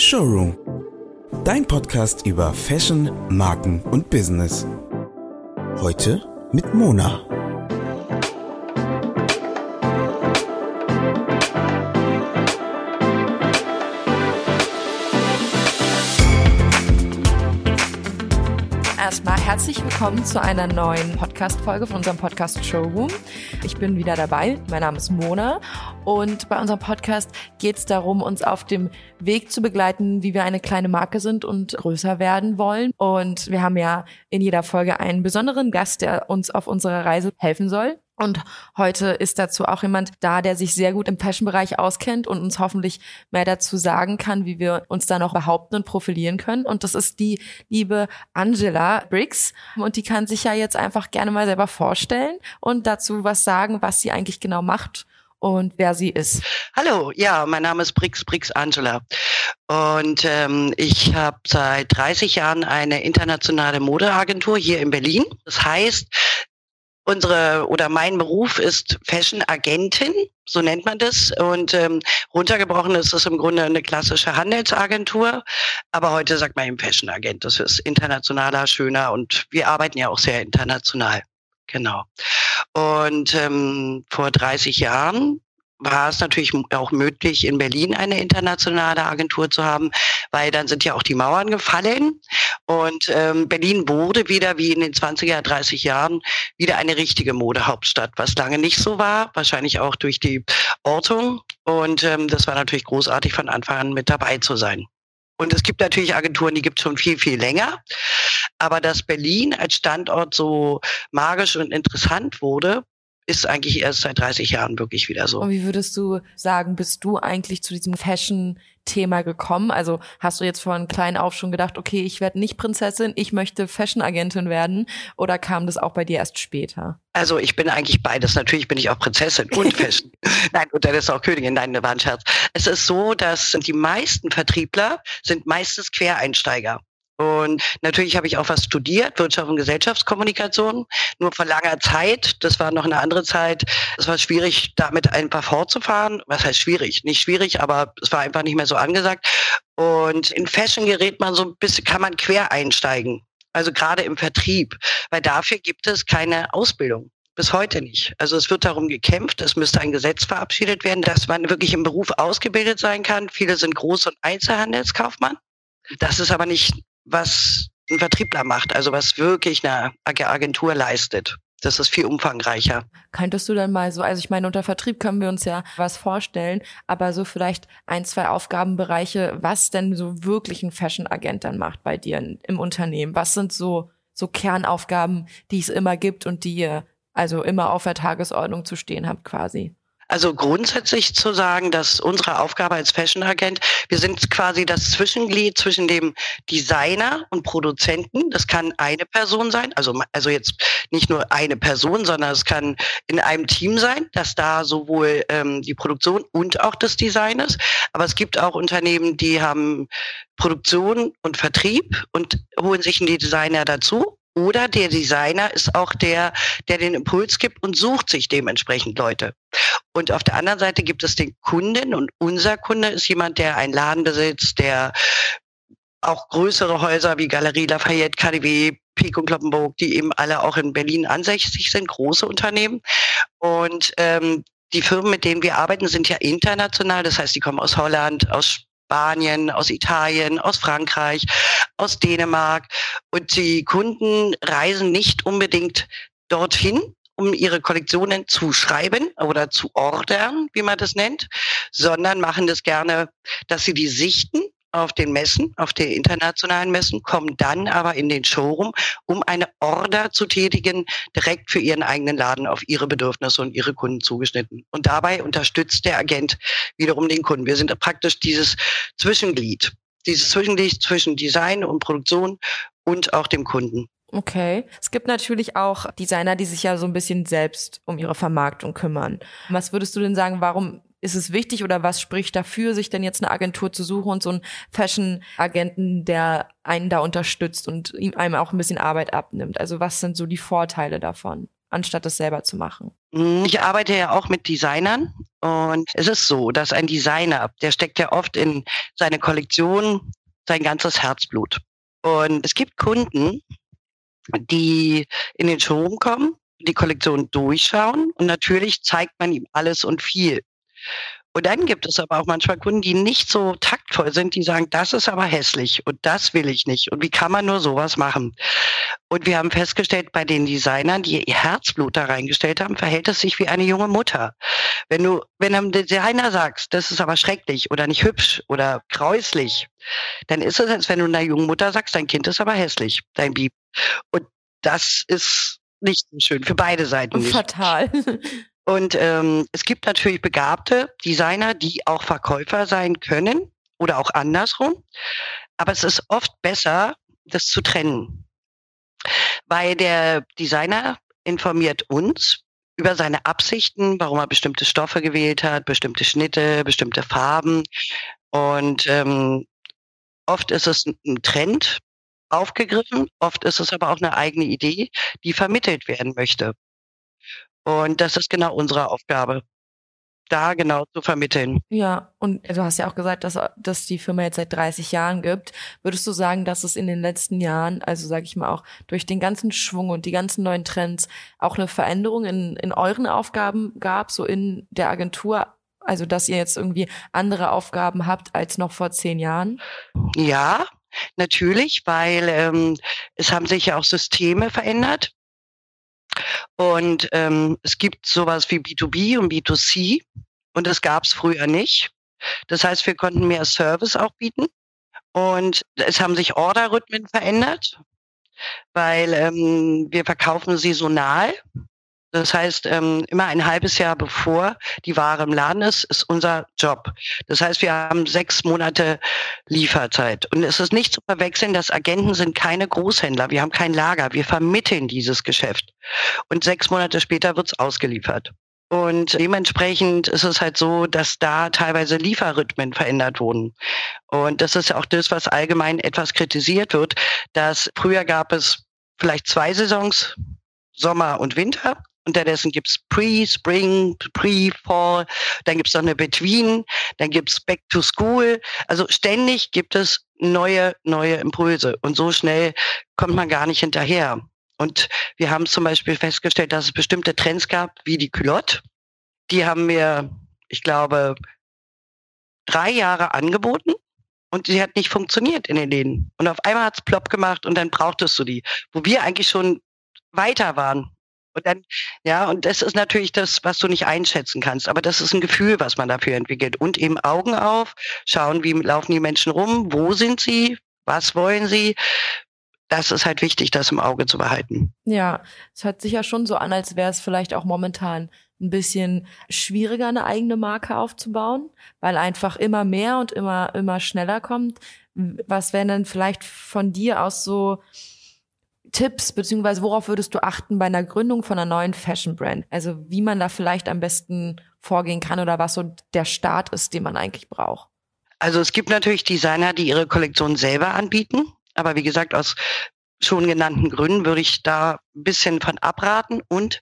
Showroom. Dein Podcast über Fashion, Marken und Business. Heute mit Mona. Erstmal herzlich willkommen zu einer neuen Podcast-Folge von unserem Podcast Showroom. Ich bin wieder dabei. Mein Name ist Mona und bei unserem Podcast geht es darum, uns auf dem Weg zu begleiten, wie wir eine kleine Marke sind und größer werden wollen. Und wir haben ja in jeder Folge einen besonderen Gast, der uns auf unserer Reise helfen soll. Und heute ist dazu auch jemand da, der sich sehr gut im Fashion-Bereich auskennt und uns hoffentlich mehr dazu sagen kann, wie wir uns da noch behaupten und profilieren können. Und das ist die liebe Angela Briggs. Und die kann sich ja jetzt einfach gerne mal selber vorstellen und dazu was sagen, was sie eigentlich genau macht und wer sie ist. Hallo, ja, mein Name ist Brix Brix Angela und ähm, ich habe seit 30 Jahren eine internationale Modeagentur hier in Berlin. Das heißt, unsere oder mein Beruf ist Fashion Agentin, so nennt man das. Und ähm, runtergebrochen ist es im Grunde eine klassische Handelsagentur. Aber heute sagt man eben Fashion Agent. Das ist internationaler, schöner und wir arbeiten ja auch sehr international. Genau. Und ähm, vor 30 Jahren war es natürlich auch möglich, in Berlin eine internationale Agentur zu haben, weil dann sind ja auch die Mauern gefallen und ähm, Berlin wurde wieder wie in den 20er, 30 Jahren wieder eine richtige Modehauptstadt, was lange nicht so war, wahrscheinlich auch durch die Ortung und ähm, das war natürlich großartig von Anfang an mit dabei zu sein. Und es gibt natürlich Agenturen, die gibt es schon viel, viel länger. Aber dass Berlin als Standort so magisch und interessant wurde, ist eigentlich erst seit 30 Jahren wirklich wieder so. Und wie würdest du sagen, bist du eigentlich zu diesem Fashion-Thema gekommen? Also hast du jetzt von klein auf schon gedacht, okay, ich werde nicht Prinzessin, ich möchte Fashion-Agentin werden? Oder kam das auch bei dir erst später? Also ich bin eigentlich beides. Natürlich bin ich auch Prinzessin und Fashion. Nein, und dann ist auch Königin. Nein, war ein Scherz. Es ist so, dass die meisten Vertriebler sind meistens Quereinsteiger. Und natürlich habe ich auch was studiert, Wirtschaft und Gesellschaftskommunikation, nur vor langer Zeit. Das war noch eine andere Zeit. Es war schwierig, damit einfach fortzufahren. Was heißt schwierig? Nicht schwierig, aber es war einfach nicht mehr so angesagt. Und in Fashion gerät man so ein bisschen, kann man quer einsteigen. Also gerade im Vertrieb, weil dafür gibt es keine Ausbildung. Bis heute nicht. Also es wird darum gekämpft, es müsste ein Gesetz verabschiedet werden, dass man wirklich im Beruf ausgebildet sein kann. Viele sind Groß- und Einzelhandelskaufmann. Das ist aber nicht was ein Vertriebler macht, also was wirklich eine Agentur leistet. Das ist viel umfangreicher. Könntest du dann mal so, also ich meine, unter Vertrieb können wir uns ja was vorstellen, aber so vielleicht ein, zwei Aufgabenbereiche, was denn so wirklich ein Fashion-Agent dann macht bei dir im Unternehmen? Was sind so, so Kernaufgaben, die es immer gibt und die ihr also immer auf der Tagesordnung zu stehen habt quasi? Also grundsätzlich zu sagen, dass unsere Aufgabe als Fashion Agent, wir sind quasi das Zwischenglied zwischen dem Designer und Produzenten. Das kann eine Person sein, also, also jetzt nicht nur eine Person, sondern es kann in einem Team sein, dass da sowohl ähm, die Produktion und auch das Design ist. Aber es gibt auch Unternehmen, die haben Produktion und Vertrieb und holen sich einen Designer dazu oder der Designer ist auch der, der den Impuls gibt und sucht sich dementsprechend Leute. Und auf der anderen Seite gibt es den Kunden und unser Kunde ist jemand, der einen Laden besitzt, der auch größere Häuser wie Galerie Lafayette, KDW, Pico und Kloppenburg, die eben alle auch in Berlin ansässig sind, große Unternehmen. Und ähm, die Firmen, mit denen wir arbeiten, sind ja international. Das heißt, die kommen aus Holland, aus Spanien, aus Italien, aus Frankreich, aus Dänemark. Und die Kunden reisen nicht unbedingt dorthin, um ihre Kollektionen zu schreiben oder zu ordern, wie man das nennt, sondern machen das gerne, dass sie die sichten auf den Messen, auf den internationalen Messen, kommen dann aber in den Showroom, um eine Order zu tätigen, direkt für ihren eigenen Laden auf ihre Bedürfnisse und ihre Kunden zugeschnitten. Und dabei unterstützt der Agent wiederum den Kunden. Wir sind praktisch dieses Zwischenglied, dieses Zwischenglied zwischen Design und Produktion und auch dem Kunden. Okay. Es gibt natürlich auch Designer, die sich ja so ein bisschen selbst um ihre Vermarktung kümmern. Was würdest du denn sagen, warum ist es wichtig oder was spricht dafür, sich denn jetzt eine Agentur zu suchen und so einen Fashion-Agenten, der einen da unterstützt und ihm einem auch ein bisschen Arbeit abnimmt? Also was sind so die Vorteile davon? anstatt es selber zu machen. Hm, ich arbeite ja auch mit Designern und es ist so, dass ein Designer, der steckt ja oft in seine Kollektion sein ganzes Herzblut. Und es gibt Kunden, die in den Showroom kommen, die Kollektion durchschauen und natürlich zeigt man ihm alles und viel. Und dann gibt es aber auch manchmal Kunden, die nicht so taktvoll sind, die sagen, das ist aber hässlich und das will ich nicht. Und wie kann man nur sowas machen? Und wir haben festgestellt, bei den Designern, die ihr Herzblut da reingestellt haben, verhält es sich wie eine junge Mutter. Wenn du, wenn einem Designer sagst, das ist aber schrecklich oder nicht hübsch oder gräuslich, dann ist es, als wenn du einer jungen Mutter sagst, dein Kind ist aber hässlich, dein Bieb. Und das ist nicht so schön für beide Seiten. Nicht. Fatal. Und ähm, es gibt natürlich begabte Designer, die auch Verkäufer sein können oder auch andersrum. Aber es ist oft besser, das zu trennen. Weil der Designer informiert uns über seine Absichten, warum er bestimmte Stoffe gewählt hat, bestimmte Schnitte, bestimmte Farben. Und ähm, oft ist es ein Trend aufgegriffen, oft ist es aber auch eine eigene Idee, die vermittelt werden möchte. Und das ist genau unsere Aufgabe, da genau zu vermitteln. Ja, und du hast ja auch gesagt, dass, dass die Firma jetzt seit 30 Jahren gibt. Würdest du sagen, dass es in den letzten Jahren, also sage ich mal auch durch den ganzen Schwung und die ganzen neuen Trends, auch eine Veränderung in, in euren Aufgaben gab, so in der Agentur? Also, dass ihr jetzt irgendwie andere Aufgaben habt als noch vor zehn Jahren? Ja, natürlich, weil ähm, es haben sich ja auch Systeme verändert. Und ähm, es gibt sowas wie B2B und B2C und das gab es früher nicht. Das heißt, wir konnten mehr Service auch bieten und es haben sich Orderrhythmen verändert, weil ähm, wir verkaufen saisonal. Das heißt, ähm, immer ein halbes Jahr bevor die Ware im Laden ist, ist unser Job. Das heißt, wir haben sechs Monate Lieferzeit. Und es ist nicht zu verwechseln, dass Agenten sind keine Großhändler. Wir haben kein Lager. Wir vermitteln dieses Geschäft. Und sechs Monate später wird es ausgeliefert. Und dementsprechend ist es halt so, dass da teilweise Lieferrhythmen verändert wurden. Und das ist auch das, was allgemein etwas kritisiert wird, dass früher gab es vielleicht zwei Saisons, Sommer und Winter. Unterdessen gibt's Pre-Spring, Pre-Fall, dann gibt's noch eine Between, dann gibt's Back to School. Also ständig gibt es neue, neue Impulse. Und so schnell kommt man gar nicht hinterher. Und wir haben zum Beispiel festgestellt, dass es bestimmte Trends gab, wie die Culotte. Die haben wir, ich glaube, drei Jahre angeboten und die hat nicht funktioniert in den Läden. Und auf einmal hat's plopp gemacht und dann brauchtest du die, wo wir eigentlich schon weiter waren. Und dann, ja, und das ist natürlich das, was du nicht einschätzen kannst. Aber das ist ein Gefühl, was man dafür entwickelt. Und eben Augen auf, schauen, wie laufen die Menschen rum, wo sind sie, was wollen sie. Das ist halt wichtig, das im Auge zu behalten. Ja, es hört sich ja schon so an, als wäre es vielleicht auch momentan ein bisschen schwieriger, eine eigene Marke aufzubauen, weil einfach immer mehr und immer, immer schneller kommt. Was wären denn vielleicht von dir aus so Tipps, beziehungsweise worauf würdest du achten bei einer Gründung von einer neuen Fashion Brand? Also wie man da vielleicht am besten vorgehen kann oder was so der Start ist, den man eigentlich braucht? Also es gibt natürlich Designer, die ihre Kollektion selber anbieten. Aber wie gesagt, aus schon genannten Gründen würde ich da ein bisschen von abraten und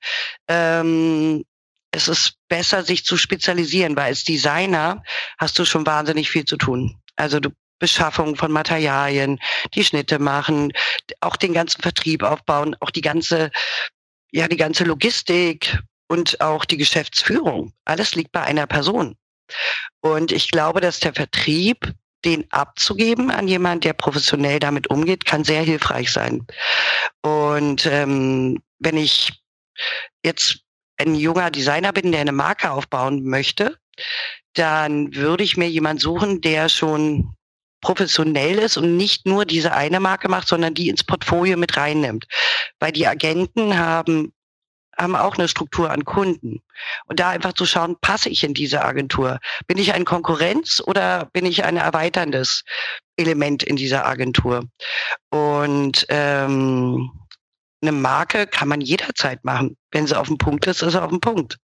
ähm, es ist besser, sich zu spezialisieren, weil als Designer hast du schon wahnsinnig viel zu tun. Also du Beschaffung von Materialien, die Schnitte machen, auch den ganzen Vertrieb aufbauen, auch die ganze, ja, die ganze Logistik und auch die Geschäftsführung. Alles liegt bei einer Person. Und ich glaube, dass der Vertrieb, den abzugeben an jemand, der professionell damit umgeht, kann sehr hilfreich sein. Und ähm, wenn ich jetzt ein junger Designer bin, der eine Marke aufbauen möchte, dann würde ich mir jemand suchen, der schon professionell ist und nicht nur diese eine Marke macht, sondern die ins Portfolio mit reinnimmt. Weil die Agenten haben haben auch eine Struktur an Kunden. Und da einfach zu schauen, passe ich in diese Agentur? Bin ich ein Konkurrenz oder bin ich ein erweiterndes Element in dieser Agentur? Und ähm, eine Marke kann man jederzeit machen. Wenn sie auf dem Punkt ist, ist sie auf dem Punkt.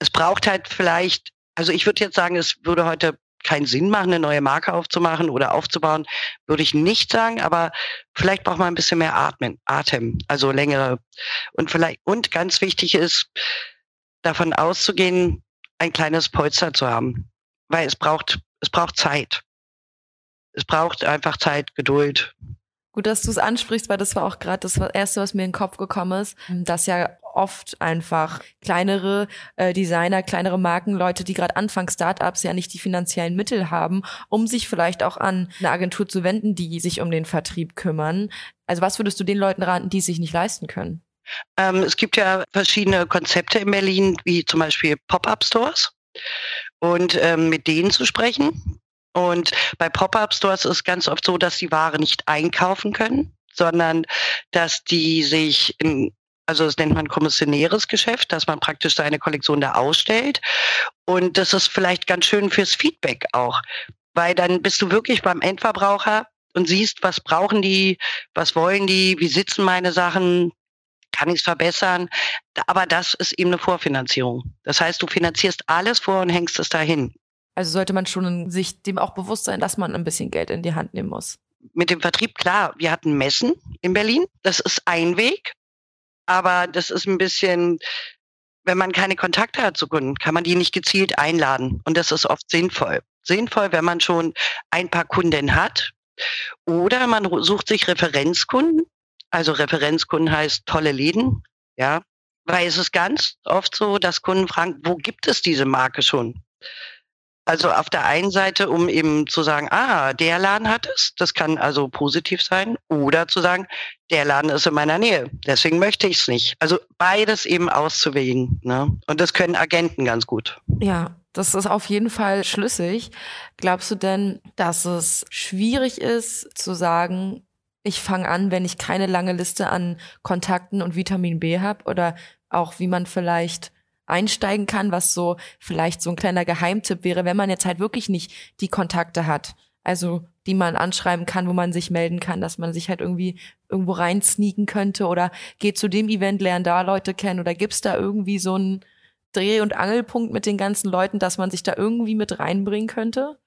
Es braucht halt vielleicht, also ich würde jetzt sagen, es würde heute keinen Sinn machen, eine neue Marke aufzumachen oder aufzubauen, würde ich nicht sagen, aber vielleicht braucht man ein bisschen mehr Atmen, Atem, also längere. Und vielleicht, und ganz wichtig ist, davon auszugehen, ein kleines Polster zu haben. Weil es braucht, es braucht Zeit. Es braucht einfach Zeit, Geduld. Gut, dass du es ansprichst, weil das war auch gerade das Erste, was mir in den Kopf gekommen ist, dass ja oft einfach kleinere äh, Designer, kleinere Marken, Leute, die gerade anfangen, Startups ja nicht die finanziellen Mittel haben, um sich vielleicht auch an eine Agentur zu wenden, die sich um den Vertrieb kümmern. Also was würdest du den Leuten raten, die es sich nicht leisten können? Ähm, es gibt ja verschiedene Konzepte in Berlin, wie zum Beispiel Pop-up-Stores. Und ähm, mit denen zu sprechen. Und bei Pop-up-Stores ist ganz oft so, dass die Ware nicht einkaufen können, sondern dass die sich in also das nennt man kommissionäres Geschäft, dass man praktisch seine Kollektion da ausstellt. Und das ist vielleicht ganz schön fürs Feedback auch, weil dann bist du wirklich beim Endverbraucher und siehst, was brauchen die, was wollen die, wie sitzen meine Sachen, kann ich es verbessern. Aber das ist eben eine Vorfinanzierung. Das heißt, du finanzierst alles vor und hängst es dahin. Also sollte man schon sich dem auch bewusst sein, dass man ein bisschen Geld in die Hand nehmen muss. Mit dem Vertrieb, klar, wir hatten Messen in Berlin. Das ist ein Weg. Aber das ist ein bisschen, wenn man keine Kontakte hat zu Kunden, kann man die nicht gezielt einladen. Und das ist oft sinnvoll. Sinnvoll, wenn man schon ein paar Kunden hat. Oder man sucht sich Referenzkunden, also Referenzkunden heißt tolle Läden, ja. Weil es ist ganz oft so, dass Kunden fragen, wo gibt es diese Marke schon? Also auf der einen Seite, um eben zu sagen, ah, der Laden hat es, das kann also positiv sein, oder zu sagen, der Laden ist in meiner Nähe, deswegen möchte ich es nicht. Also beides eben auszuwägen. Ne? Und das können Agenten ganz gut. Ja, das ist auf jeden Fall schlüssig. Glaubst du denn, dass es schwierig ist zu sagen, ich fange an, wenn ich keine lange Liste an Kontakten und Vitamin B habe oder auch wie man vielleicht einsteigen kann, was so vielleicht so ein kleiner Geheimtipp wäre, wenn man jetzt halt wirklich nicht die Kontakte hat. Also die man anschreiben kann, wo man sich melden kann, dass man sich halt irgendwie irgendwo rein sneaken könnte oder geht zu dem Event, lernt da Leute kennen oder gibt's da irgendwie so einen Dreh- und Angelpunkt mit den ganzen Leuten, dass man sich da irgendwie mit reinbringen könnte?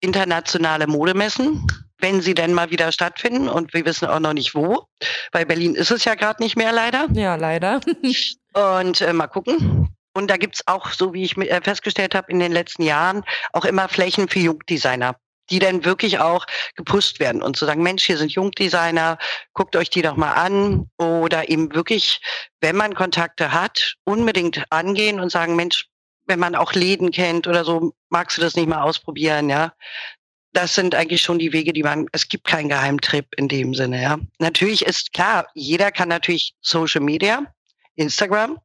Internationale Modemessen wenn sie denn mal wieder stattfinden. Und wir wissen auch noch nicht wo, weil Berlin ist es ja gerade nicht mehr leider. Ja, leider. und äh, mal gucken. Und da gibt's auch, so wie ich äh, festgestellt habe, in den letzten Jahren auch immer Flächen für Jungdesigner die dann wirklich auch gepusht werden und zu sagen, Mensch, hier sind Jungdesigner, guckt euch die doch mal an oder eben wirklich, wenn man Kontakte hat, unbedingt angehen und sagen, Mensch, wenn man auch Läden kennt oder so, magst du das nicht mal ausprobieren, ja? das sind eigentlich schon die Wege, die man, es gibt keinen Geheimtrip in dem Sinne, ja. Natürlich ist klar, jeder kann natürlich Social Media, Instagram,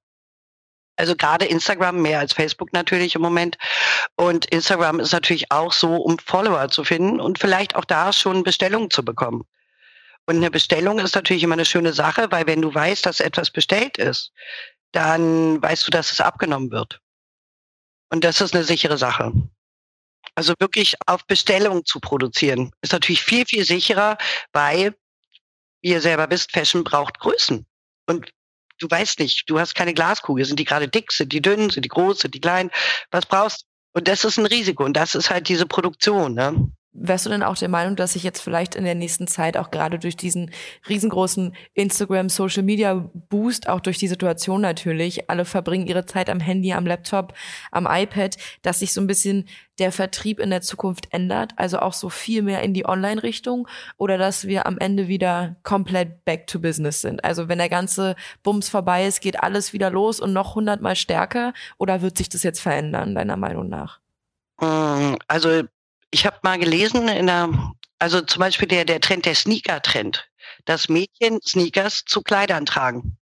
also gerade Instagram mehr als Facebook natürlich im Moment. Und Instagram ist natürlich auch so, um Follower zu finden und vielleicht auch da schon Bestellungen zu bekommen. Und eine Bestellung ist natürlich immer eine schöne Sache, weil wenn du weißt, dass etwas bestellt ist, dann weißt du, dass es abgenommen wird. Und das ist eine sichere Sache. Also wirklich auf Bestellung zu produzieren, ist natürlich viel, viel sicherer, weil, wie ihr selber wisst, Fashion braucht Größen. Und du weißt nicht, du hast keine Glaskugel. Sind die gerade dick, sind die dünn, sind die groß, sind die klein? Was brauchst du? Und das ist ein Risiko. Und das ist halt diese Produktion. Ne? Wärst du denn auch der Meinung, dass sich jetzt vielleicht in der nächsten Zeit auch gerade durch diesen riesengroßen Instagram Social Media Boost, auch durch die Situation natürlich, alle verbringen ihre Zeit am Handy, am Laptop, am iPad, dass sich so ein bisschen der Vertrieb in der Zukunft ändert, also auch so viel mehr in die Online-Richtung oder dass wir am Ende wieder komplett back to business sind? Also wenn der ganze Bums vorbei ist, geht alles wieder los und noch hundertmal stärker oder wird sich das jetzt verändern, deiner Meinung nach? Hm, also ich habe mal gelesen in der, also zum Beispiel der, der Trend, der Sneaker-Trend, dass Mädchen Sneakers zu Kleidern tragen.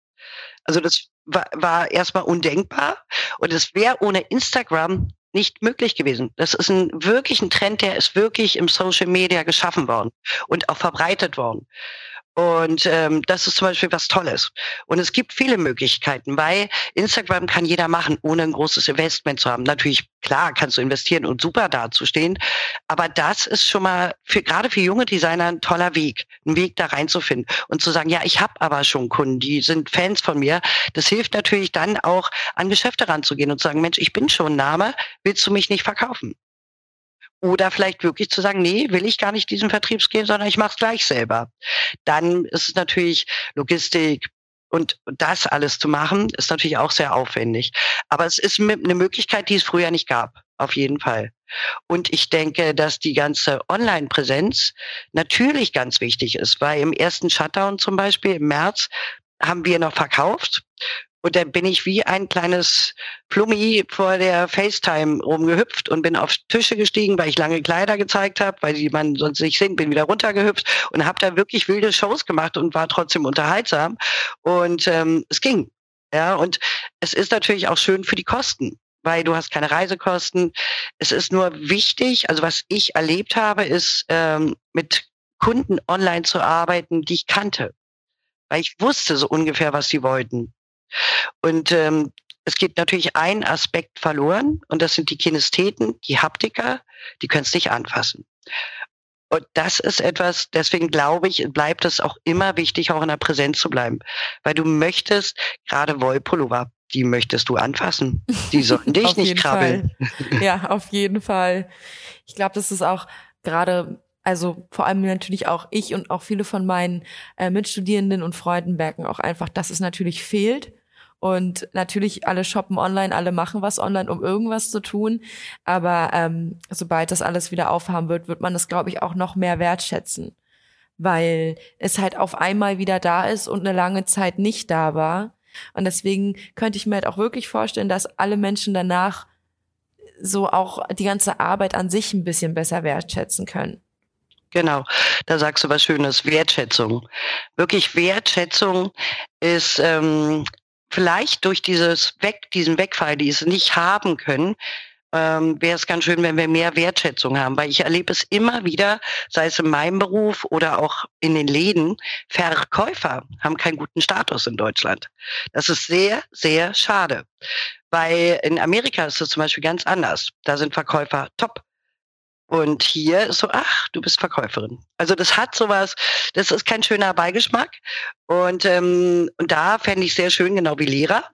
Also das war, war erstmal undenkbar und es wäre ohne Instagram nicht möglich gewesen. Das ist ein wirklich ein Trend, der ist wirklich im Social Media geschaffen worden und auch verbreitet worden. Und ähm, das ist zum Beispiel was Tolles. Und es gibt viele Möglichkeiten, weil Instagram kann jeder machen, ohne ein großes Investment zu haben. Natürlich, klar, kannst du investieren und super dazustehen. Aber das ist schon mal für gerade für junge Designer ein toller Weg, ein Weg da reinzufinden und zu sagen, ja, ich habe aber schon Kunden, die sind Fans von mir. Das hilft natürlich dann auch, an Geschäfte ranzugehen und zu sagen, Mensch, ich bin schon ein Name, willst du mich nicht verkaufen? Oder vielleicht wirklich zu sagen, nee, will ich gar nicht diesen Vertriebsgehen, sondern ich mache es gleich selber. Dann ist es natürlich Logistik, und das alles zu machen, ist natürlich auch sehr aufwendig. Aber es ist eine Möglichkeit, die es früher nicht gab. Auf jeden Fall. Und ich denke, dass die ganze Online-Präsenz natürlich ganz wichtig ist, weil im ersten Shutdown zum Beispiel im März haben wir noch verkauft und dann bin ich wie ein kleines Plummi vor der FaceTime rumgehüpft und bin auf Tische gestiegen, weil ich lange Kleider gezeigt habe, weil die man sonst nicht sehen, bin wieder runtergehüpft und habe da wirklich wilde Shows gemacht und war trotzdem unterhaltsam. Und ähm, es ging. Ja, und es ist natürlich auch schön für die Kosten weil du hast keine Reisekosten. Es ist nur wichtig, also was ich erlebt habe, ist ähm, mit Kunden online zu arbeiten, die ich kannte, weil ich wusste so ungefähr, was sie wollten. Und ähm, es geht natürlich ein Aspekt verloren und das sind die Kinestheten, die Haptiker, die können es nicht anfassen. Und das ist etwas, deswegen glaube ich, bleibt es auch immer wichtig, auch in der Präsenz zu bleiben. Weil du möchtest, gerade Wollpullover, die möchtest du anfassen. Die sollen dich nicht krabbeln. Fall. Ja, auf jeden Fall. Ich glaube, das ist auch gerade also vor allem natürlich auch ich und auch viele von meinen äh, Mitstudierenden und Freunden merken auch einfach, dass es natürlich fehlt. Und natürlich, alle shoppen online, alle machen was online, um irgendwas zu tun. Aber ähm, sobald das alles wieder aufhaben wird, wird man das, glaube ich, auch noch mehr wertschätzen. Weil es halt auf einmal wieder da ist und eine lange Zeit nicht da war. Und deswegen könnte ich mir halt auch wirklich vorstellen, dass alle Menschen danach so auch die ganze Arbeit an sich ein bisschen besser wertschätzen können. Genau, da sagst du was Schönes, Wertschätzung. Wirklich Wertschätzung ist ähm, vielleicht durch dieses Weg, diesen Wegfall, die es nicht haben können, ähm, wäre es ganz schön, wenn wir mehr Wertschätzung haben, weil ich erlebe es immer wieder, sei es in meinem Beruf oder auch in den Läden, Verkäufer haben keinen guten Status in Deutschland. Das ist sehr, sehr schade, weil in Amerika ist es zum Beispiel ganz anders. Da sind Verkäufer top. Und hier so, ach, du bist Verkäuferin. Also das hat sowas, das ist kein schöner Beigeschmack. Und, ähm, und da fände ich sehr schön, genau wie Lehrer,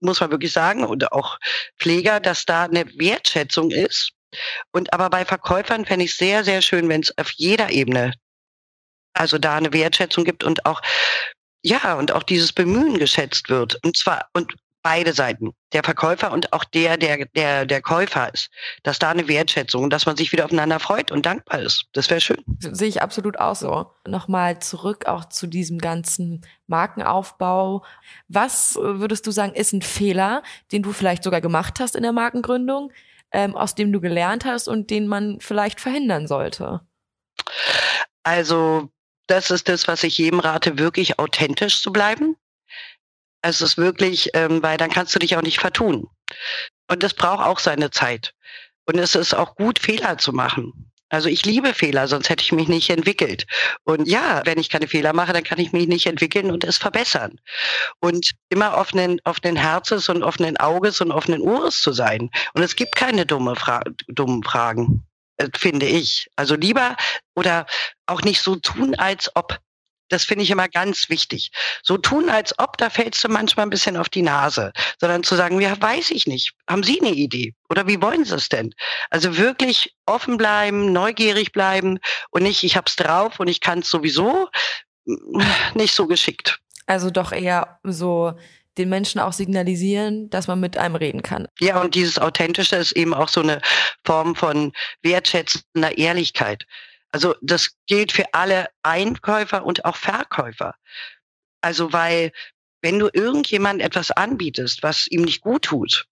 muss man wirklich sagen, und auch Pfleger, dass da eine Wertschätzung ist. Und aber bei Verkäufern fände ich sehr, sehr schön, wenn es auf jeder Ebene, also da eine Wertschätzung gibt und auch ja, und auch dieses Bemühen geschätzt wird. Und zwar, und beide Seiten, der Verkäufer und auch der, der, der, der Käufer ist, dass da eine Wertschätzung und dass man sich wieder aufeinander freut und dankbar ist. Das wäre schön. Sehe ich absolut auch so. Nochmal zurück auch zu diesem ganzen Markenaufbau. Was würdest du sagen, ist ein Fehler, den du vielleicht sogar gemacht hast in der Markengründung, ähm, aus dem du gelernt hast und den man vielleicht verhindern sollte? Also, das ist das, was ich jedem rate, wirklich authentisch zu bleiben also es ist wirklich, ähm, weil dann kannst du dich auch nicht vertun. Und das braucht auch seine Zeit. Und es ist auch gut, Fehler zu machen. Also ich liebe Fehler, sonst hätte ich mich nicht entwickelt. Und ja, wenn ich keine Fehler mache, dann kann ich mich nicht entwickeln und es verbessern. Und immer offenen, offenen Herzens und offenen Auges und offenen Ohres zu sein. Und es gibt keine dumme Fra dummen Fragen, äh, finde ich. Also lieber oder auch nicht so tun, als ob. Das finde ich immer ganz wichtig. So tun, als ob, da fällst du manchmal ein bisschen auf die Nase, sondern zu sagen, ja, weiß ich nicht. Haben Sie eine Idee? Oder wie wollen Sie es denn? Also wirklich offen bleiben, neugierig bleiben und nicht, ich hab's drauf und ich kann es sowieso nicht so geschickt. Also doch eher so den Menschen auch signalisieren, dass man mit einem reden kann. Ja, und dieses Authentische ist eben auch so eine Form von wertschätzender Ehrlichkeit. Also das gilt für alle Einkäufer und auch Verkäufer. Also weil wenn du irgendjemand etwas anbietest, was ihm nicht gut tut,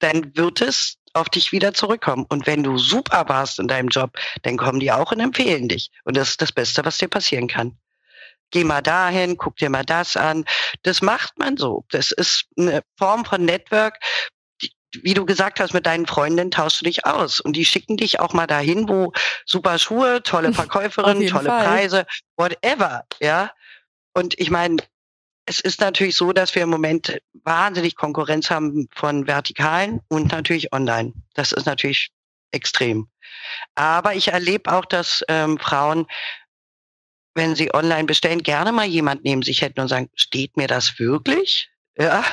dann wird es auf dich wieder zurückkommen. Und wenn du super warst in deinem Job, dann kommen die auch und empfehlen dich. Und das ist das Beste, was dir passieren kann. Geh mal dahin, guck dir mal das an. Das macht man so. Das ist eine Form von Network, wie du gesagt hast, mit deinen Freundinnen tauschst du dich aus und die schicken dich auch mal dahin, wo super Schuhe, tolle Verkäuferin, tolle Fall. Preise, whatever, ja. Und ich meine, es ist natürlich so, dass wir im Moment wahnsinnig Konkurrenz haben von Vertikalen und natürlich online. Das ist natürlich extrem. Aber ich erlebe auch, dass ähm, Frauen, wenn sie online bestellen, gerne mal jemand neben sich hätten und sagen, steht mir das wirklich? Ja,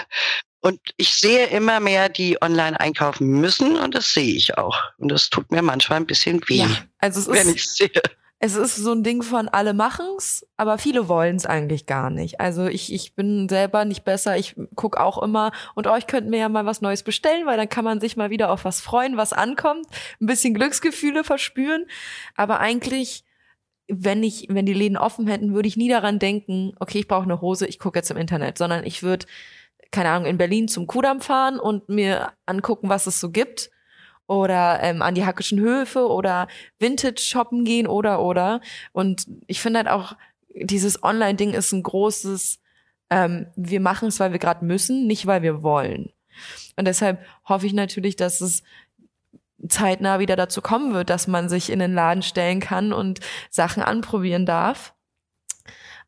Und ich sehe immer mehr, die online einkaufen müssen und das sehe ich auch. Und das tut mir manchmal ein bisschen weh, ja, also es wenn ich sehe. Es ist so ein Ding von alle machen's, aber viele wollen's eigentlich gar nicht. Also ich, ich bin selber nicht besser. Ich guck auch immer und euch könnt mir ja mal was Neues bestellen, weil dann kann man sich mal wieder auf was freuen, was ankommt, ein bisschen Glücksgefühle verspüren. Aber eigentlich wenn ich, wenn die Läden offen hätten, würde ich nie daran denken, okay, ich brauche eine Hose, ich gucke jetzt im Internet, sondern ich würde keine Ahnung, in Berlin zum Kudamm fahren und mir angucken, was es so gibt. Oder ähm, an die Hackischen Höfe oder Vintage shoppen gehen oder oder. Und ich finde halt auch, dieses Online-Ding ist ein großes, ähm, wir machen es, weil wir gerade müssen, nicht weil wir wollen. Und deshalb hoffe ich natürlich, dass es zeitnah wieder dazu kommen wird, dass man sich in den Laden stellen kann und Sachen anprobieren darf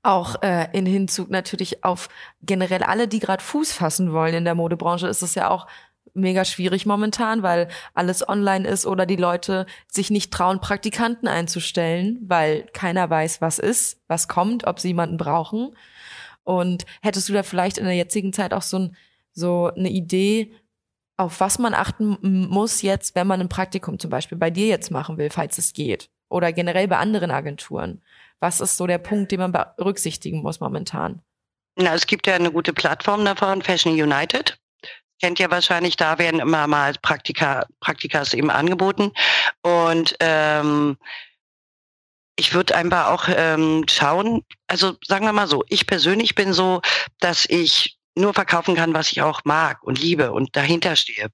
auch äh, in Hinzug natürlich auf generell alle, die gerade Fuß fassen wollen in der Modebranche, ist es ja auch mega schwierig momentan, weil alles online ist oder die Leute sich nicht trauen, Praktikanten einzustellen, weil keiner weiß, was ist, was kommt, ob sie jemanden brauchen. Und hättest du da vielleicht in der jetzigen Zeit auch so, ein, so eine Idee, auf was man achten muss jetzt, wenn man ein Praktikum zum Beispiel bei dir jetzt machen will, falls es geht? Oder generell bei anderen Agenturen? Was ist so der Punkt, den man berücksichtigen muss momentan? Na, es gibt ja eine gute Plattform davon, Fashion United. Kennt ihr wahrscheinlich, da werden immer mal Praktika, Praktikas eben angeboten. Und ähm, ich würde einfach auch ähm, schauen, also sagen wir mal so, ich persönlich bin so, dass ich nur verkaufen kann, was ich auch mag und liebe und dahinter stehe.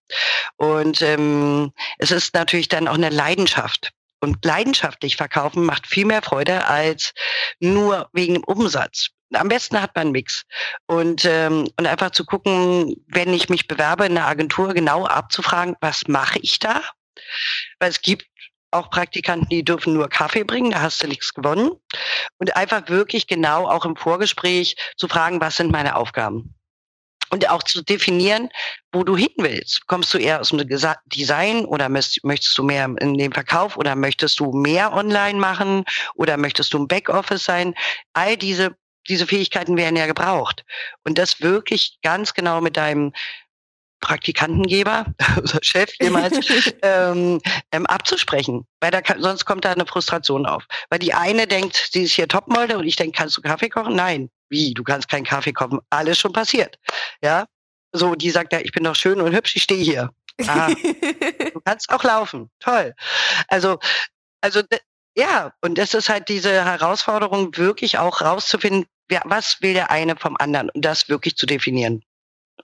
Und ähm, es ist natürlich dann auch eine Leidenschaft. Und leidenschaftlich verkaufen macht viel mehr Freude als nur wegen dem Umsatz. Am besten hat man einen Mix. Und, ähm, und einfach zu gucken, wenn ich mich bewerbe in einer Agentur, genau abzufragen, was mache ich da? Weil es gibt auch Praktikanten, die dürfen nur Kaffee bringen, da hast du nichts gewonnen. Und einfach wirklich genau auch im Vorgespräch zu fragen, was sind meine Aufgaben? Und auch zu definieren, wo du hin willst. Kommst du eher aus dem Design oder möchtest du mehr in den Verkauf oder möchtest du mehr online machen oder möchtest du im Backoffice sein? All diese, diese Fähigkeiten werden ja gebraucht. Und das wirklich ganz genau mit deinem Praktikantengeber oder Chef jemals ähm, ähm, abzusprechen, weil da kann, sonst kommt da eine Frustration auf. Weil die eine denkt, sie ist hier Topmodel und ich denke, kannst du Kaffee kochen? Nein, wie, du kannst keinen Kaffee kochen, alles schon passiert. Ja, so, die sagt ja, ich bin doch schön und hübsch, ich stehe hier. Ah, du kannst auch laufen, toll. Also, also ja, und das ist halt diese Herausforderung, wirklich auch rauszufinden, wer, was will der eine vom anderen und das wirklich zu definieren,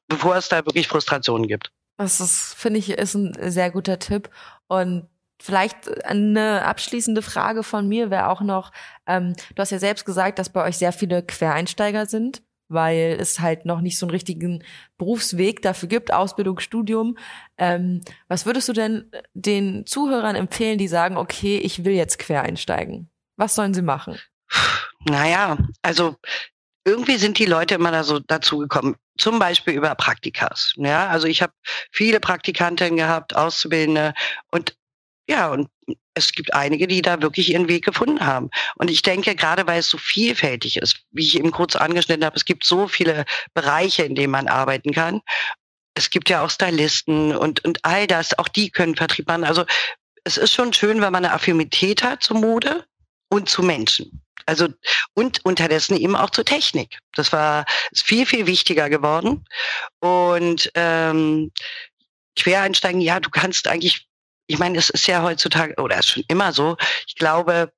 bevor es da wirklich Frustrationen gibt. Das ist, finde ich, ist ein sehr guter Tipp. Und Vielleicht eine abschließende Frage von mir wäre auch noch, ähm, du hast ja selbst gesagt, dass bei euch sehr viele Quereinsteiger sind, weil es halt noch nicht so einen richtigen Berufsweg dafür gibt, Ausbildung, Studium. Ähm, was würdest du denn den Zuhörern empfehlen, die sagen, okay, ich will jetzt quer einsteigen? Was sollen sie machen? Naja, also irgendwie sind die Leute immer da so dazu gekommen, zum Beispiel über Praktikas. Ja, also ich habe viele Praktikantinnen gehabt, Auszubildende und ja, und es gibt einige, die da wirklich ihren Weg gefunden haben. Und ich denke, gerade weil es so vielfältig ist, wie ich eben kurz angeschnitten habe, es gibt so viele Bereiche, in denen man arbeiten kann. Es gibt ja auch Stylisten und, und all das, auch die können Vertrieb machen. Also es ist schon schön, wenn man eine Affinität hat zur Mode und zu Menschen. Also und unterdessen eben auch zur Technik. Das war ist viel viel wichtiger geworden. Und ähm, Quereinsteigen, ja, du kannst eigentlich ich meine, es ist ja heutzutage oder ist schon immer so. Ich glaube,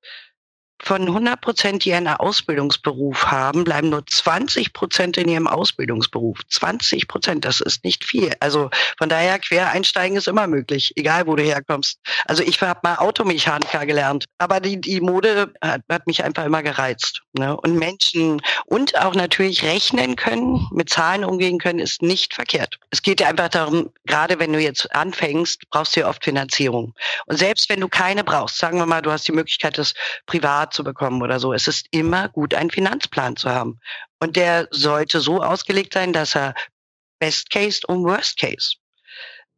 von 100 Prozent, die einen Ausbildungsberuf haben, bleiben nur 20 Prozent in ihrem Ausbildungsberuf. 20 Prozent, das ist nicht viel. Also von daher, Quereinsteigen ist immer möglich, egal wo du herkommst. Also ich habe mal Automechaniker gelernt, aber die, die Mode hat, hat mich einfach immer gereizt. Ne? Und Menschen und auch natürlich rechnen können, mit Zahlen umgehen können, ist nicht verkehrt. Es geht ja einfach darum, gerade wenn du jetzt anfängst, brauchst du ja oft Finanzierung. Und selbst wenn du keine brauchst, sagen wir mal, du hast die Möglichkeit, das privat zu bekommen oder so. Es ist immer gut, einen Finanzplan zu haben. Und der sollte so ausgelegt sein, dass er Best Case und Worst Case.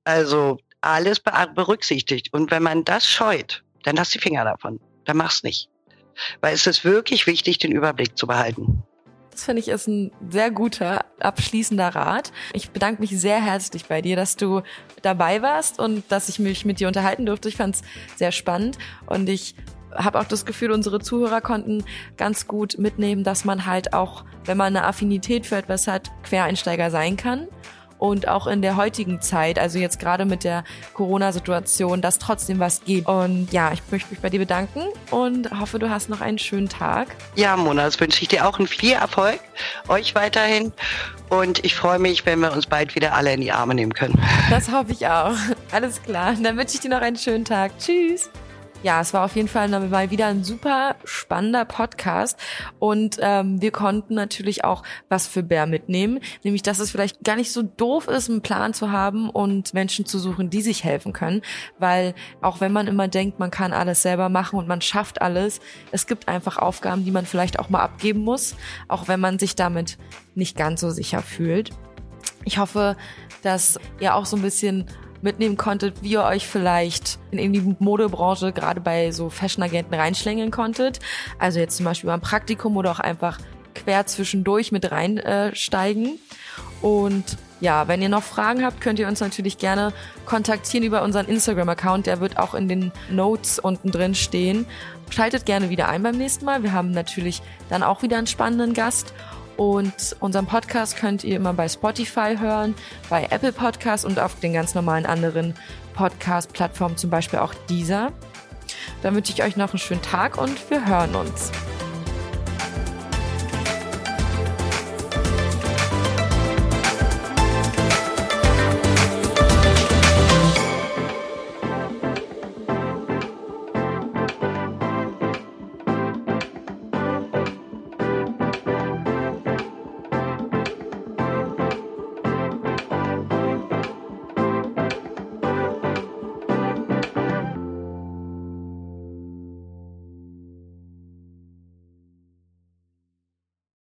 Also alles berücksichtigt. Und wenn man das scheut, dann lass die Finger davon. Dann mach's nicht. Weil es ist wirklich wichtig, den Überblick zu behalten. Das finde ich ist ein sehr guter abschließender Rat. Ich bedanke mich sehr herzlich bei dir, dass du dabei warst und dass ich mich mit dir unterhalten durfte. Ich fand es sehr spannend und ich habe auch das Gefühl, unsere Zuhörer konnten ganz gut mitnehmen, dass man halt auch, wenn man eine Affinität für etwas hat, Quereinsteiger sein kann und auch in der heutigen Zeit, also jetzt gerade mit der Corona-Situation, dass trotzdem was geht. Und ja, ich möchte mich bei dir bedanken und hoffe, du hast noch einen schönen Tag. Ja, Mona, das wünsche ich dir auch einen viel Erfolg, euch weiterhin. Und ich freue mich, wenn wir uns bald wieder alle in die Arme nehmen können. Das hoffe ich auch. Alles klar. Dann wünsche ich dir noch einen schönen Tag. Tschüss ja, es war auf jeden Fall mal wieder ein super spannender Podcast. Und ähm, wir konnten natürlich auch was für Bär mitnehmen, nämlich dass es vielleicht gar nicht so doof ist, einen Plan zu haben und Menschen zu suchen, die sich helfen können, weil auch wenn man immer denkt, man kann alles selber machen und man schafft alles, es gibt einfach Aufgaben, die man vielleicht auch mal abgeben muss, auch wenn man sich damit nicht ganz so sicher fühlt. Ich hoffe, dass ihr auch so ein bisschen mitnehmen konntet, wie ihr euch vielleicht in die Modebranche gerade bei so Fashion-Agenten reinschlängeln konntet. Also jetzt zum Beispiel beim Praktikum oder auch einfach quer zwischendurch mit reinsteigen. Und ja, wenn ihr noch Fragen habt, könnt ihr uns natürlich gerne kontaktieren über unseren Instagram-Account. Der wird auch in den Notes unten drin stehen. Schaltet gerne wieder ein beim nächsten Mal. Wir haben natürlich dann auch wieder einen spannenden Gast. Und unseren Podcast könnt ihr immer bei Spotify hören, bei Apple Podcasts und auf den ganz normalen anderen Podcast-Plattformen, zum Beispiel auch dieser. Dann wünsche ich euch noch einen schönen Tag und wir hören uns.